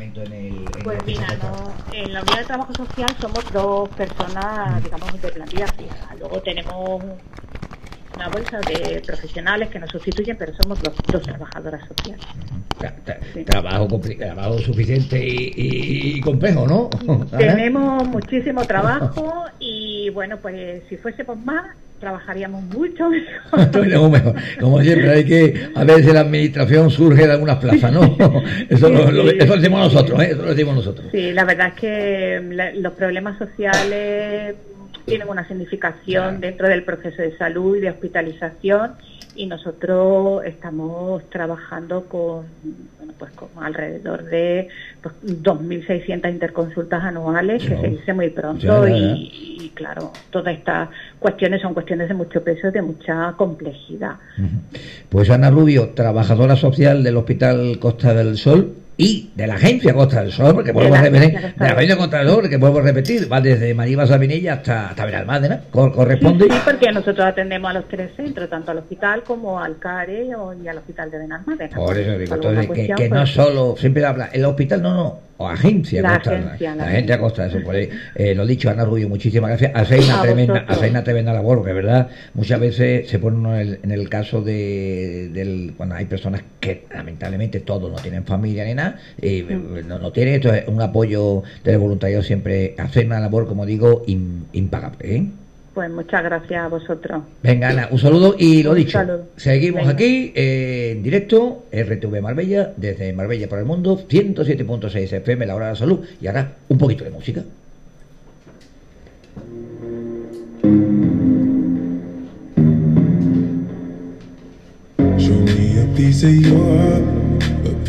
momento en el... pues mira, en la unidad de trabajo social somos dos personas, digamos, de plantilla fija. Luego tenemos una bolsa de profesionales que nos sustituyen, pero somos los dos trabajadoras sociales. trabajo, trabajo suficiente y, complejo, ¿no? Tenemos muchísimo trabajo y bueno, pues si fuésemos más, trabajaríamos mucho mejor. Como siempre, hay que, a veces la administración surge de algunas plazas, ¿no? Eso, lo, decimos nosotros, ¿eh? Eso lo decimos nosotros. Sí, la verdad es que los problemas sociales tienen una significación dentro del proceso de salud y de hospitalización y nosotros estamos trabajando con, bueno, pues con alrededor de pues, 2.600 interconsultas anuales, que se dice muy pronto, y, claro, todas estas cuestiones son cuestiones de mucho peso y de mucha complejidad. Pues Ana Rubio, trabajadora social del Hospital Costa del Sol, y de la agencia Costa del Sol, porque vuelvo a repetir, de la agencia Costa del Sol, que vuelvo a repetir, va desde Maribas Sabinilla hasta, hasta Benalmádena, corresponde. Sí, porque nosotros atendemos a los tres centros, tanto al hospital como al CARE y al hospital de Benalmádena. Por eso digo, entonces, que, que no pues, solo, siempre habla, el hospital no, no, o agencia la agencia, la, agencia. Costa eso por ahí, eh, lo dicho Ana Rubio muchísimas gracias. Hacéis una tremenda una tremenda labor porque verdad muchas veces se pone uno en el, caso de del, cuando hay personas que lamentablemente todos no tienen familia ni nada y mm. no, no tienen esto es un apoyo del voluntariado siempre hacer una labor como digo impagable ¿eh? Pues muchas gracias a vosotros. Venga, Ana, un saludo y lo dicho. Seguimos aquí eh, en directo, RTV Marbella, desde Marbella para el Mundo, 107.6 FM, la hora de la salud. Y ahora un poquito de música. Show me a piece of your heart, a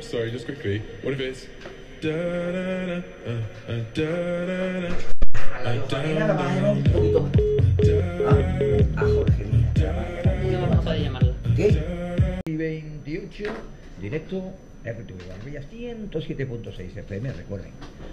Sorry, just quickly. What if it's da da da uh, uh, da da da. Uh, down, down, down. a Jorge Y 28, directo RTV Barbella 107.6 FM, recuerden,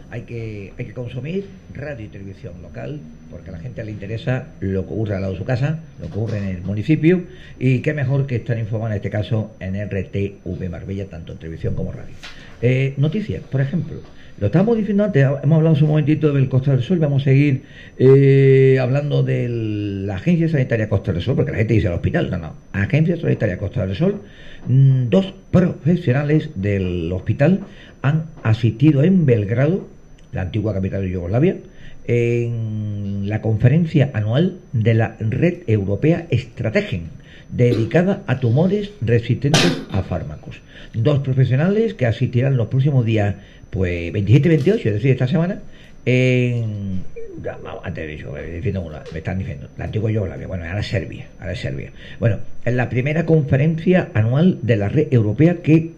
hay que, hay que consumir radio y televisión local, porque a la gente le interesa lo que ocurre al lado de su casa, lo que ocurre en el municipio, y qué mejor que estar informado en este caso en RTV Marbella, tanto en televisión como radio. Eh, noticias, por ejemplo, lo estábamos diciendo antes, hemos hablado un momentito del Costa del Sol, vamos a seguir eh, hablando de la Agencia Sanitaria Costa del Sol, porque la gente dice al hospital, no, no, Agencia Sanitaria Costa del Sol, mm, dos profesionales del hospital han asistido en Belgrado, la antigua capital de Yugoslavia, en la conferencia anual de la Red Europea Estrategen, dedicada a tumores resistentes a fármacos. Dos profesionales que asistirán los próximos días pues 27 y 28, es decir, esta semana, en, antes de eso, eh, me están diciendo, la antigua Yugoslavia, bueno, ahora Serbia, ahora Serbia. Bueno, en la primera conferencia anual de la red europea que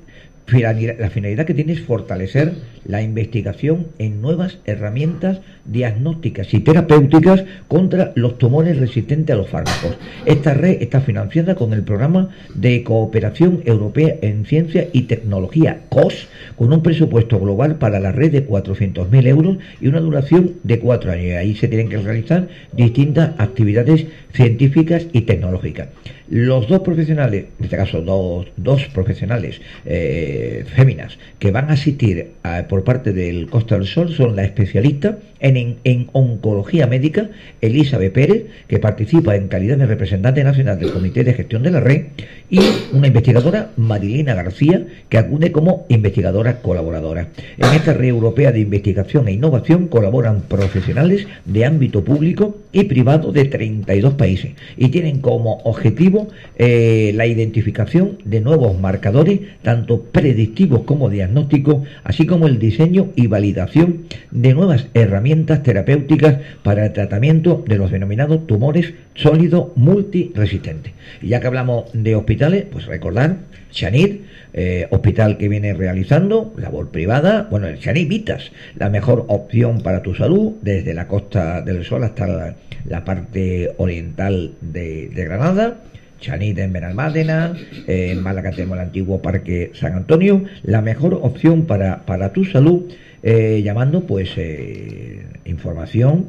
la finalidad que tiene es fortalecer la investigación en nuevas herramientas diagnósticas y terapéuticas contra los tumores resistentes a los fármacos. Esta red está financiada con el programa de cooperación europea en ciencia y tecnología, COS, con un presupuesto global para la red de 400.000 euros y una duración de cuatro años. Ahí se tienen que realizar distintas actividades científicas y tecnológicas. Los dos profesionales, en este caso dos, dos profesionales eh, féminas, que van a asistir por parte del Costa del Sol son la especialista en, en, oncología médica Elizabeth Pérez, que participa en calidad de representante nacional del Comité de Gestión de la Red, y una investigadora, Marilina García, que acude como investigadora colaboradora. En esta red europea de investigación e innovación colaboran profesionales de ámbito público y privado de 32 países y tienen como objetivo eh, la identificación de nuevos marcadores, tanto predictivos como diagnósticos, así como el diseño y validación de nuevas herramientas terapéuticas para el tratamiento de los denominados tumores sólidos multiresistentes. Y ya que hablamos de hospitales, pues recordar, Chanit, eh, hospital que viene realizando labor privada, bueno, el Chanit Vitas, la mejor opción para tu salud desde la costa del Sol hasta la, parte oriental de Granada Chanit en Benalmádena, en Málaga tenemos el antiguo Parque San Antonio, la mejor opción para, para tu salud, eh, llamando pues eh, información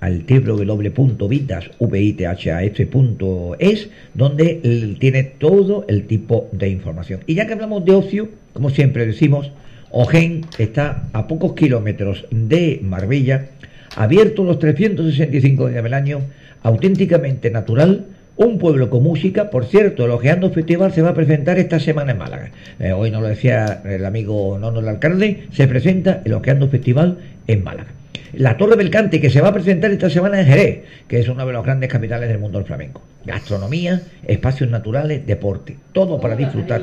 al www.vitashf.es, donde tiene todo el tipo de información. Y ya que hablamos de ocio, como siempre decimos, Ogen está a pocos kilómetros de Marbella, abierto los 365 días del año, auténticamente natural, un pueblo con música, por cierto, el Ojeando Festival se va a presentar esta semana en Málaga. Eh, hoy nos lo decía el amigo Nono el alcalde, se presenta el Ojeando Festival en Málaga. La Torre del Cante, que se va a presentar esta semana en Jerez, que es una de las grandes capitales del mundo del flamenco. Gastronomía, espacios naturales, deporte, todo para disfrutar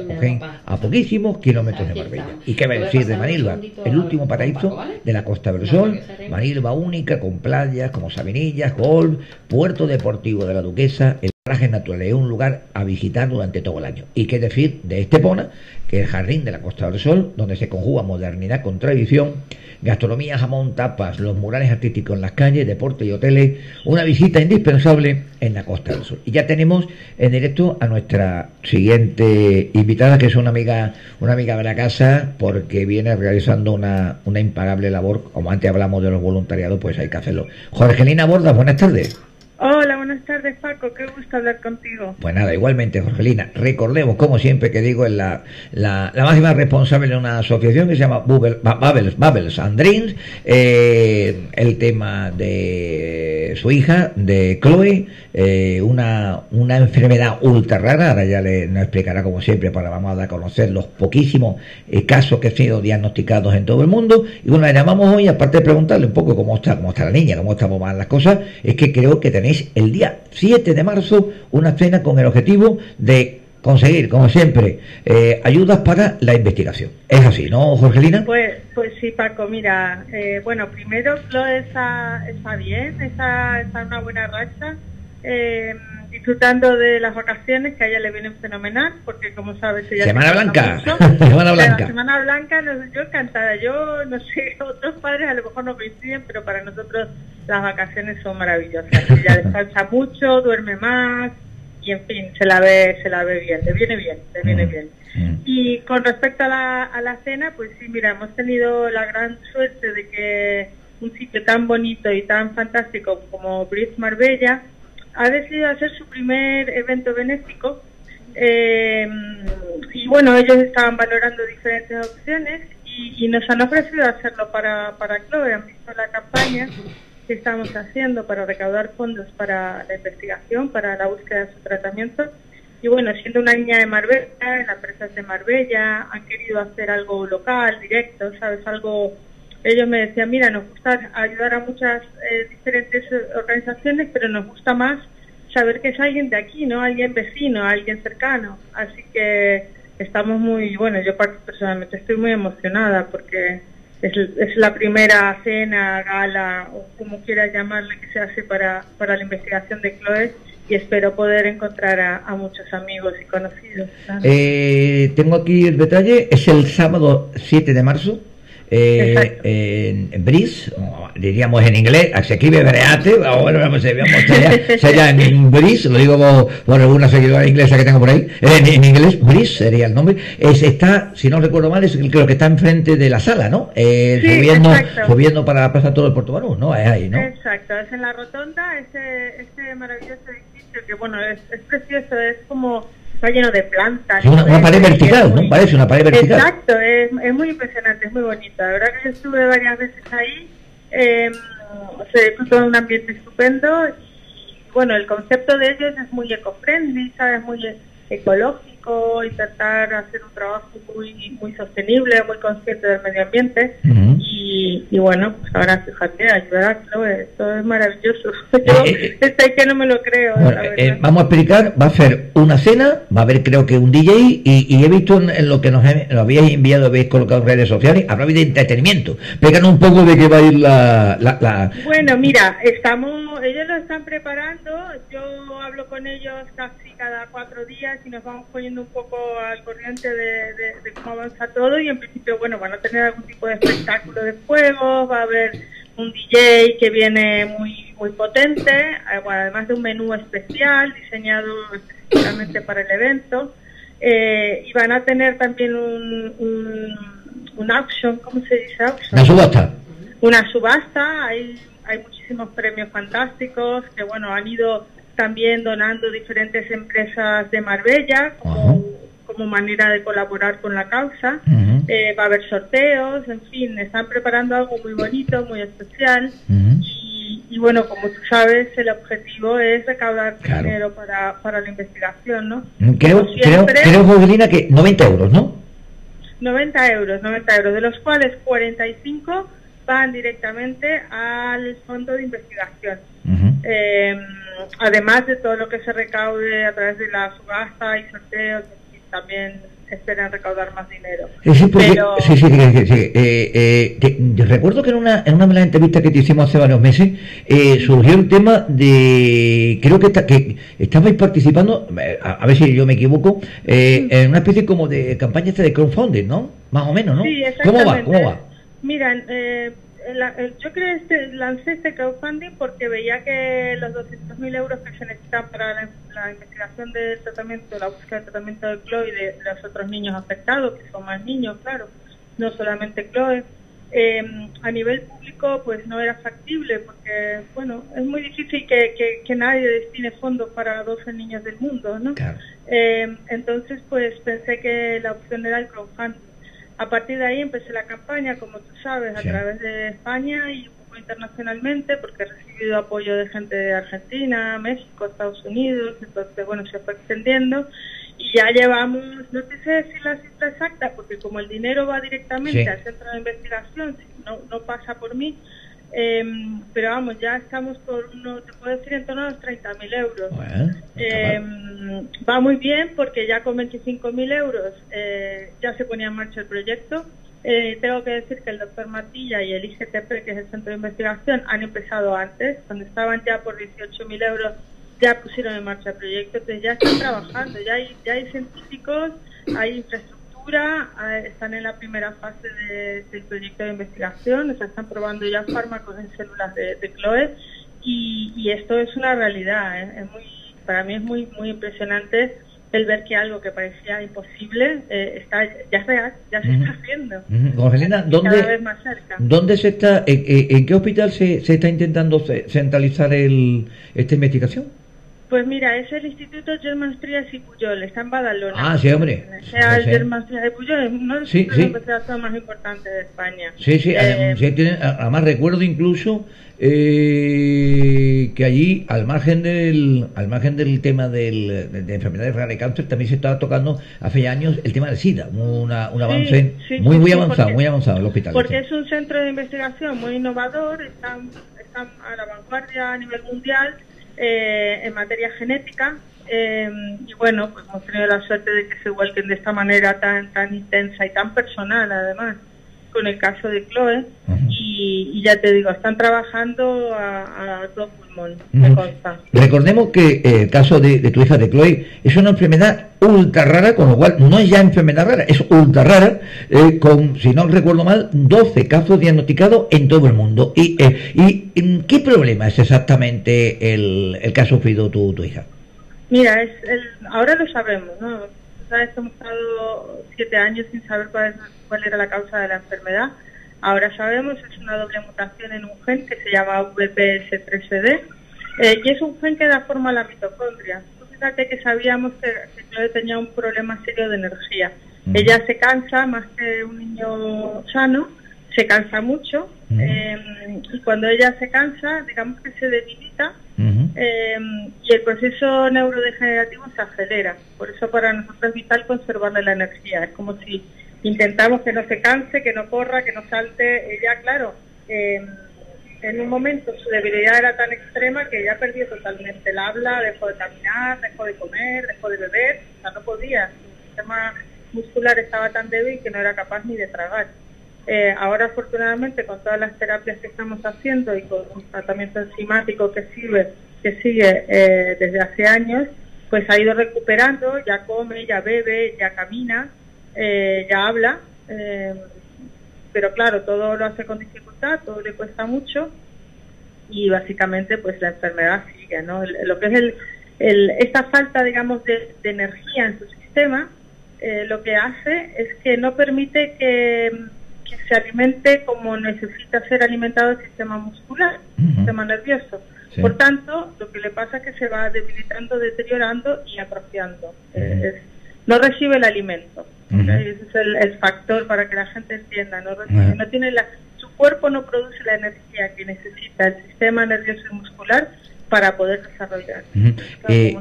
a poquísimos kilómetros de Marbella. ¿Y qué va a decir de Manilva? El último paraíso de la Costa del Sol, Manilva única, con playas como Sabinillas, golf, puerto deportivo de la Duquesa, parajes naturales, es un lugar a visitar durante todo el año. Y qué decir de Estepona, que es el jardín de la Costa del Sol, donde se conjuga modernidad con tradición, gastronomía, jamón, tapas, los murales artísticos en las calles, deporte y hoteles, una visita indispensable en la Costa del Sol. Y ya tenemos en directo a nuestra siguiente invitada, que es una amiga, una amiga de la casa, porque viene realizando una, una impagable labor, como antes hablamos de los voluntariados, pues hay que hacerlo. Jorgelina Bordas, buenas tardes. Hola, buenas tardes Paco, qué gusto hablar contigo. Pues nada, igualmente Jorgelina, recordemos, como siempre que digo, en la, la, máxima responsable de una asociación que se llama Bubbles, Bubbles and Dreams, eh, el tema de su hija, de Chloe, eh, una, una enfermedad ultra rara, ahora ya le nos explicará como siempre, para vamos a dar a conocer los poquísimos eh, casos que han sido diagnosticados en todo el mundo, y bueno, le llamamos hoy, aparte de preguntarle un poco cómo está, cómo está la niña, cómo estamos más las cosas, es que creo que tenemos el día 7 de marzo una cena con el objetivo de conseguir, como siempre, eh, ayudas para la investigación. ¿Es así, no, Jorgelina? Pues, pues sí, Paco, mira, eh, bueno, primero Chloe está, está bien, está, está una buena racha. Eh, disfrutando de las vacaciones que a ella le vienen fenomenal, porque como sabes ella... Semana Blanca, Semana Blanca. Semana Blanca, yo encantada, yo no sé, otros padres a lo mejor no coinciden, pero para nosotros las vacaciones son maravillosas. Ella descansa mucho, duerme más y en fin, se la ve, se la ve bien, le viene bien, le viene mm, bien. Mm. Y con respecto a la, a la cena, pues sí, mira, hemos tenido la gran suerte de que un sitio tan bonito y tan fantástico como Bridge Marbella ha decidido hacer su primer evento benéfico eh, y bueno, ellos estaban valorando diferentes opciones y, nos han ofrecido hacerlo para, para Chloe, han visto la campaña que estamos haciendo para recaudar fondos para la investigación, para la búsqueda de su tratamiento. Y bueno, siendo una niña de Marbella, en la empresa de Marbella, han querido hacer algo local, directo, ¿sabes? Algo ellos me decían, mira, nos gusta ayudar a muchas eh, diferentes organizaciones, pero nos gusta más saber que es alguien de aquí, ¿no? Alguien vecino, alguien cercano. Así que estamos muy, bueno, yo personalmente estoy muy emocionada porque es, es la primera cena, gala, o como quieras llamarle, que se hace para, para la investigación de Chloe y espero poder encontrar a, muchos amigos y conocidos. Eh, tengo aquí el detalle, es el sábado 7 de marzo eh, en Bris, diríamos en inglés, se escribe Breate, bueno, vamos, sería, en Bris, lo digo por, alguna seguidora inglesa que tengo por ahí, en, inglés, Bris sería el nombre, es, está, si no recuerdo mal, es creo que está enfrente de la sala, ¿no? Eh, subiendo, subiendo para la plaza todo el Puerto Banús, ¿no? Es ahí, ¿no? Exacto, es en la rotonda, ese, ese maravilloso edificio que, bueno, es, es precioso, es como está lleno de plantas. una, pared vertical, ¿no? Parece una pared vertical. Exacto, es, es, muy impresionante, es muy bonita. La verdad que yo estuve varias veces ahí, eh, se disfrutó un ambiente estupendo. Y, bueno, el concepto de ellos es muy eco-friendly, ¿sabes? Muy ecológico, intentar hacer un trabajo muy muy sostenible, muy consciente del medio ambiente. Y y, bueno, pues ahora fíjate, ayudar a esto es maravilloso. Yo eh, eh, eh. que no me lo creo. vamos a explicar, va a ser una cena, va a haber creo que un DJ y, he visto en, lo que nos lo habíais enviado, habéis colocado en redes sociales, habrá de entretenimiento. Pegan un poco de qué va a ir la, la, Bueno, mira, estamos, ellos lo están preparando, yo hablo con ellos casi cada cuatro días y nos vamos poniendo un poco al corriente de, de cómo avanza todo y en principio, bueno, van a tener algún tipo de espectáculo de juegos, va a haber un DJ que viene muy muy potente, eh, además de un menú especial diseñado específicamente para el evento. Eh, y van a tener también un, un, un auction, ¿cómo se dice Una subasta. Una subasta, hay, hay muchísimos premios fantásticos que, bueno, han ido también donando diferentes empresas de Marbella como, como manera de colaborar con la causa. Eh, va a haber sorteos, en fin, están preparando algo muy bonito, muy especial. y, bueno, como tú sabes, el objetivo es recaudar dinero para, para la investigación, ¿no? Creo, siempre, creo, que 90 euros, ¿no? 90 euros, 90 euros, de los cuales 45 van directamente al fondo de investigación. Em, además de todo lo que se recaude a través de la subasta y sorteos, también esperan recaudar más dinero. Sí, sí, sí, sí, sí, eh, eh, recuerdo que en una, en una de las entrevistas que te hicimos hace varios meses eh, surgió el tema de, creo que, que estabais participando, a, ver si yo me equivoco, en una especie como de campaña de crowdfunding, ¿no? Más o menos, ¿no? Sí, ¿Cómo va? ¿Cómo va? Mira, eh, yo creo este, lancé este crowdfunding porque veía que los 200.000 euros que se necesitan para la, investigación del tratamiento, la búsqueda de tratamiento de Chloe y de, los otros niños afectados, que son más niños, claro, no solamente Chloe, em, a nivel público pues no era factible porque, bueno, es muy difícil que, que, nadie destine fondos para 12 niños del mundo, ¿no? Em, entonces pues pensé que la opción era el crowdfunding a partir de ahí empecé la campaña, como tú sabes, a través de España y un poco internacionalmente, porque he recibido apoyo de gente de Argentina, México, Estados Unidos, entonces, bueno, se fue extendiendo. Y ya llevamos, no te sé decir la cifra exacta, porque como el dinero va directamente al centro de investigación, no, no pasa por mí, Em, pero vamos, ya estamos por uno, te puedo decir, en torno a los 30.000 euros. Em, va muy bien porque ya con 25.000 euros eh, ya se ponía en marcha el proyecto. Eh, tengo que decir que el doctor Matilla y el IGTP, que es el Centro de Investigación, han empezado antes. Cuando estaban ya por 18.000 euros, ya pusieron en marcha el proyecto. Entonces ya están trabajando, ya hay, ya hay científicos, hay infraestructura están en la primera fase del proyecto de investigación, se están probando ya fármacos en células de, de Chloe y, esto es una realidad. ¿eh? Es muy, para mí es muy, muy impresionante el ver que algo que parecía imposible eh, está ya es real, ya se está haciendo. ¿dónde, cada vez más cerca. ¿dónde se está, en, qué hospital se, se está intentando centralizar el, esta investigación? Pues mira, es el Instituto Germán Trías y Puyol, está en Badalona. Ah, sí, hombre. El Germán Trías y Puyol, es uno de los sí, más importantes de España. Sí, sí, eh, además recuerdo incluso eh, que allí, al margen del al margen del tema del, de, enfermedades raras y cáncer, también se estaba tocando hace años el tema del SIDA, una, un avance muy muy avanzado, muy avanzado el hospital. Porque es un centro de investigación muy innovador, están, están a la vanguardia a nivel mundial eh, en materia genética. Eh, y bueno, pues hemos tenido la suerte de que se vuelquen de esta manera tan, tan intensa y tan personal, además, con el caso de Chloe. Y, ya te digo, están trabajando a, a todo pulmón, Recordemos que eh, el caso de, tu hija de Chloe es una enfermedad ultra rara, con lo cual no es ya enfermedad rara, es ultra rara, eh, con, si no recuerdo mal, 12 casos diagnosticados en todo el mundo. ¿Y, eh, y qué problema es exactamente el, el que ha sufrido tu, tu hija? Mira, es el, ahora lo sabemos, ¿no? Sabes hemos estado siete años sin saber cuál, cuál era la causa de la enfermedad. Ahora sabemos, es una doble mutación en un gen que se llama VPS3CD eh, y es un gen que da forma a la mitocondria fíjate que sabíamos que, que tenía un problema serio de energía. Ella se cansa más que un niño sano, se cansa mucho eh, y cuando ella se cansa, digamos que se debilita eh, y el proceso neurodegenerativo se acelera. Por eso para nosotros es vital conservarle la energía. Es como si intentamos que no se canse, que no corra, que no salte. Ella, claro, eh, en un momento su debilidad era tan extrema que ella perdió totalmente el habla, dejó de caminar, dejó de comer, dejó de beber, o sea, no podía. Su sistema muscular estaba tan débil que no era capaz ni de tragar. Eh, ahora, afortunadamente, con todas las terapias que estamos haciendo y con un tratamiento enzimático que sigue, eh, desde hace años, pues ha ido recuperando, ya come, ya bebe, ya camina, eh, ya habla, pero claro, todo lo hace con dificultad, todo le cuesta mucho y básicamente pues la enfermedad sigue, ¿no? lo que es el, el, esta falta, digamos, de, energía en su sistema, lo que hace es que no permite que que se alimente como necesita ser alimentado el sistema muscular, el sistema nervioso. Por tanto, lo que le pasa es que se va debilitando, deteriorando y atrofiando. Eh, no recibe el alimento. Ese es el, factor para que la gente entienda. No, no tiene la, su cuerpo no produce la energía que necesita el sistema nervioso y muscular para poder desarrollar. Eh,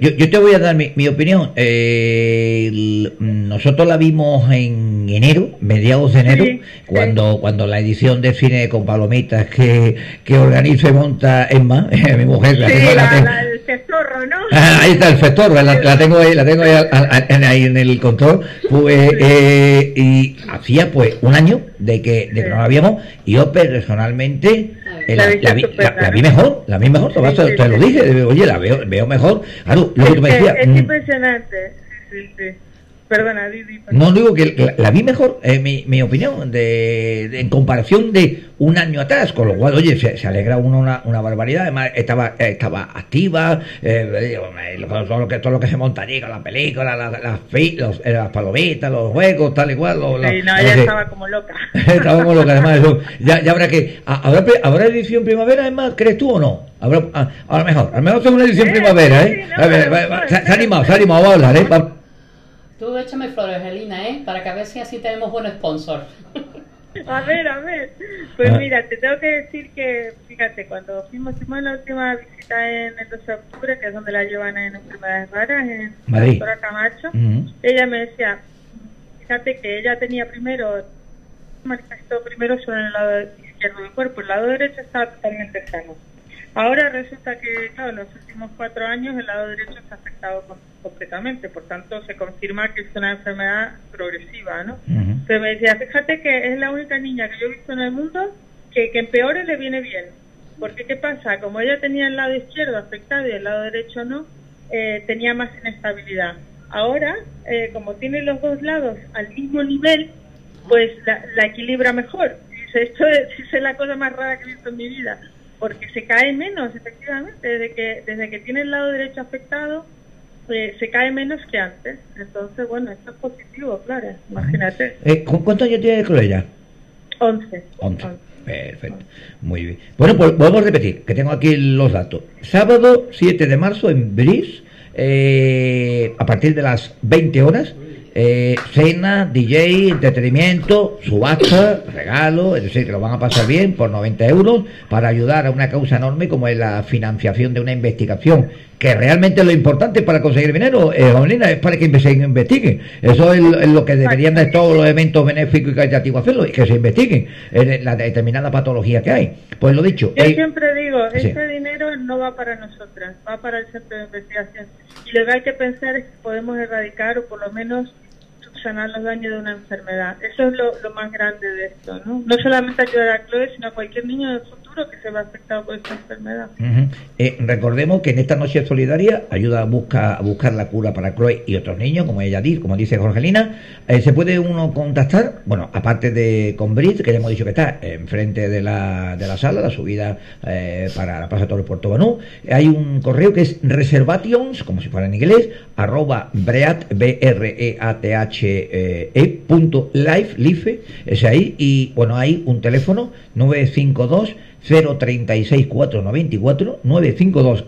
yo, te voy a dar mi, opinión. Eh, nosotros la vimos en enero, mediados de enero, cuando cuando la edición de cine con palomitas que, que organiza y monta Emma, mi mujer. La, el festorro, ¿no? Ah, ahí está el festorro, la, tengo ahí, la tengo ahí, en el control. Pues, eh, y hacía pues un año de que, de que no la habíamos, y yo personalmente la, vi, mejor, la vi mejor, te, lo dije, oye, la veo, veo mejor. Claro, lo que me decías. Es mm. impresionante, sí, sí. Perdona, Didi. No digo que la, vi mejor, eh, mi, mi opinión, de, en comparación de un año atrás, con lo cual, oye, se, alegra uno una, una, barbaridad. Además, estaba estaba activa, eh, todo, lo que, todo lo que se monta allí con la película, los, eh, las palomitas, los juegos, tal y cual. Lo, sí, no, ella estaba como loca. estaba como loca, además, eso, ya, ya habrá que. ¿habrá, ¿Habrá edición primavera, además, crees tú o no? Habrá, a, a, lo mejor, a lo mejor es una edición primavera, ¿eh? a ver, se, ha animado, se ha animado a hablar, ¿eh? Tú échame flores, Elina, ¿eh? Para que a ver si así tenemos buen sponsor. A ver, a ver. Pues ah. mira, te tengo que decir que, fíjate, cuando fuimos, hicimos la última visita en el 12 de octubre, que es donde la llevan en enfermedades raras, en la doctora Camacho, ella me decía, fíjate que ella tenía primero, manifestó primero sobre el lado izquierdo del cuerpo, el lado derecho estaba totalmente sano. Ahora resulta que, claro, en los últimos cuatro años el lado derecho está afectado completamente, por tanto se confirma que es una enfermedad progresiva, ¿no? Pero me decía, fíjate que es la única niña que yo he visto en el mundo que, que empeore le viene bien. Porque, ¿qué pasa? Como ella tenía el lado izquierdo afectado y el lado derecho no, eh, tenía más inestabilidad. Ahora, eh, como tiene los dos lados al mismo nivel, pues la, equilibra mejor. Dice, esto es la cosa más rara que he visto en mi vida porque se cae menos, efectivamente, desde que, desde que tiene el lado derecho afectado, eh, se cae menos que antes. Entonces, bueno, esto es positivo, claro, imagínate. Eh, ¿Cuántos años tiene Cloya? 11. 11. Perfecto, muy bien. Bueno, pues vamos a repetir, que tengo aquí los datos. Sábado 7 de marzo en Bris, eh, a partir de las 20 horas, eh, cena, DJ, entretenimiento, subasta, regalo, es decir, que lo van a pasar bien por 90 euros para ayudar a una causa enorme como es la financiación de una investigación que realmente lo importante para conseguir dinero, eh, es para que se investiguen. Eso es, lo que deberían de todos los eventos benéficos y caritativos hacerlo, que se investiguen en la determinada patología que hay. Pues lo dicho. Yo siempre digo, ese dinero no va para nosotras, va para el centro de investigación. Y lo que hay que pensar es que podemos erradicar o por lo menos sanar los daños de una enfermedad. Eso es lo, más grande de esto, ¿no? No solamente ayudar a Chloe, sino a cualquier niño del futuro que se va afectado por esta enfermedad. Eh, recordemos que en esta noche solidaria ayuda a, buscar, a buscar la cura para Chloe y otros niños, como ella dice, como dice Jorgelina. Eh, se puede uno contactar, bueno, aparte de con Brit, que ya hemos dicho que está enfrente de la, de la sala, la subida eh, para la Plaza Torre Puerto Banú. Hay un correo que es reservations, como si fuera en inglés, arroba breat, b r e a t h eh, e.life, life, es ahí, y bueno, hay un teléfono 952 036 494 952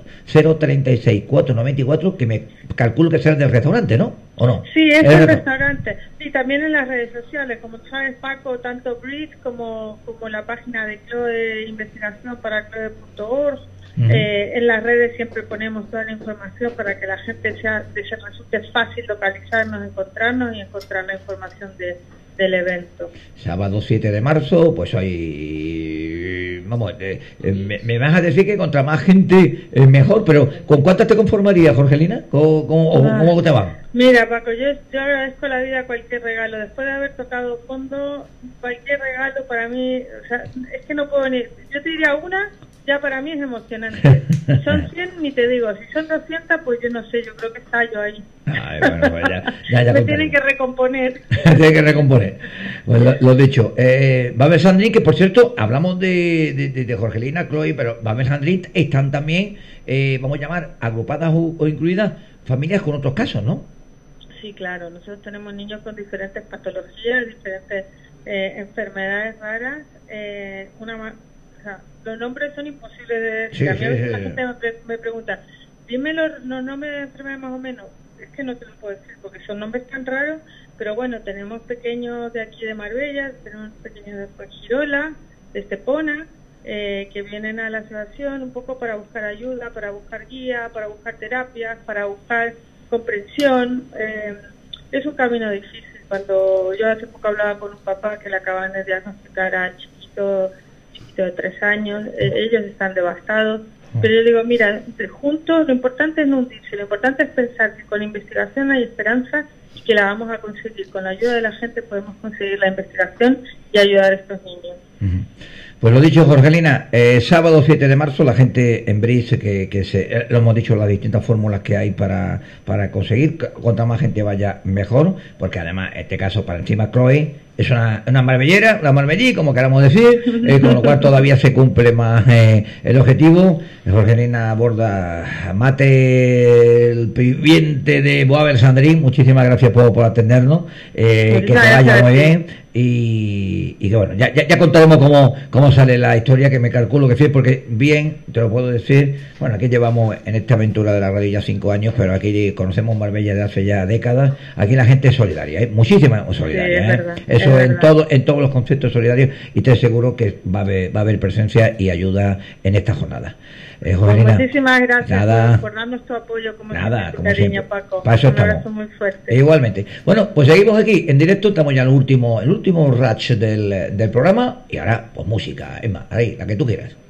036 494 que me calculo que será del restaurante, ¿no? ¿O no? Sí, es el restaurante. Y también en las redes sociales, como sabes Paco, tanto Brit como, como la página de Chloe Investigación para Chloe.org eh, en las redes siempre ponemos toda la información para que la gente sea, se resulte fácil localizarnos, encontrarnos y encontrar la información de, del evento. Sábado 7 de marzo, pues hay... Vamos, eh, eh, me, vas a decir que contra más gente es mejor, pero ¿con cuántas te conformarías, Jorgelina? ¿Cómo, cómo, te va? Mira, Paco, yo, yo agradezco la vida cualquier regalo. Después de haber tocado fondo, cualquier regalo para mí, o sea, es que no puedo ni... Yo te diría una ya para mí es emocionante. son 100, ni te digo, si son 200, pues yo no sé, yo creo que yo ahí. Ay, bueno, pues ya, ya, Me tienen que recomponer. tienen que recomponer. Pues lo, dicho, eh, Babel Sandrín, que por cierto, hablamos de, de, de, Jorgelina, Chloe, pero Babel Sandrín están también, eh, vamos a llamar, agrupadas o, incluidas familias con otros casos, ¿no? Sí, claro, nosotros tenemos niños con diferentes patologías, diferentes eh, enfermedades raras. Eh, una los nombres son imposibles de decir. a mí a veces la gente me, pregunta, dime los, nombres de enfermedades más o menos. Es que no te lo puedo decir porque son nombres tan raros, pero bueno, tenemos pequeños de aquí de Marbella, tenemos pequeños de Fuengirola, de Estepona, eh, que vienen a la asociación un poco para buscar ayuda, para buscar guía, para buscar terapias, para buscar comprensión. Eh, es un camino difícil. Cuando yo hace poco hablaba con un papá que le acaban de diagnosticar a chiquito de tres años, eh, ellos están devastados. Pero yo digo, mira, entre juntos lo importante es no hundirse, lo importante es pensar que con la investigación hay esperanza y que la vamos a conseguir. Con la ayuda de la gente podemos conseguir la investigación y ayudar a estos niños. Pues lo dicho, Jorgelina, eh, sábado 7 de marzo la gente en Brice, que, que se, eh, lo hemos dicho, las distintas fórmulas que hay para, para conseguir, cuanta más gente vaya, mejor, porque además, en este caso, para encima, Chloe es una, una marmellera, una marmellí, como queramos decir, eh, con lo cual todavía se cumple más el objetivo. Jorgelina aborda mate el viviente de Boabel Sandrín, muchísimas gracias por, por atendernos, que te vaya muy bien y, y que bueno, ya, ya, ya, contaremos cómo, cómo sale la historia, que me calculo que sí, porque bien, te lo puedo decir, bueno, aquí llevamos en esta aventura de la radio ya cinco años, pero aquí conocemos Marbella de hace ya décadas, aquí la gente es solidaria, ¿eh? muchísima solidaria, ¿eh? Eso en, todo, en todos los conceptos solidarios y te aseguro que va a haber, va a haber presencia y ayuda en esta jornada. Eh, pues muchísimas gracias por, darnos tu apoyo como nada, como cariño, Paco. Un abrazo muy fuerte. Igualmente. Bueno, pues seguimos aquí en directo, estamos ya en el último, el último ratch del, del programa y ahora pues música, Emma, ahí, la que tú quieras.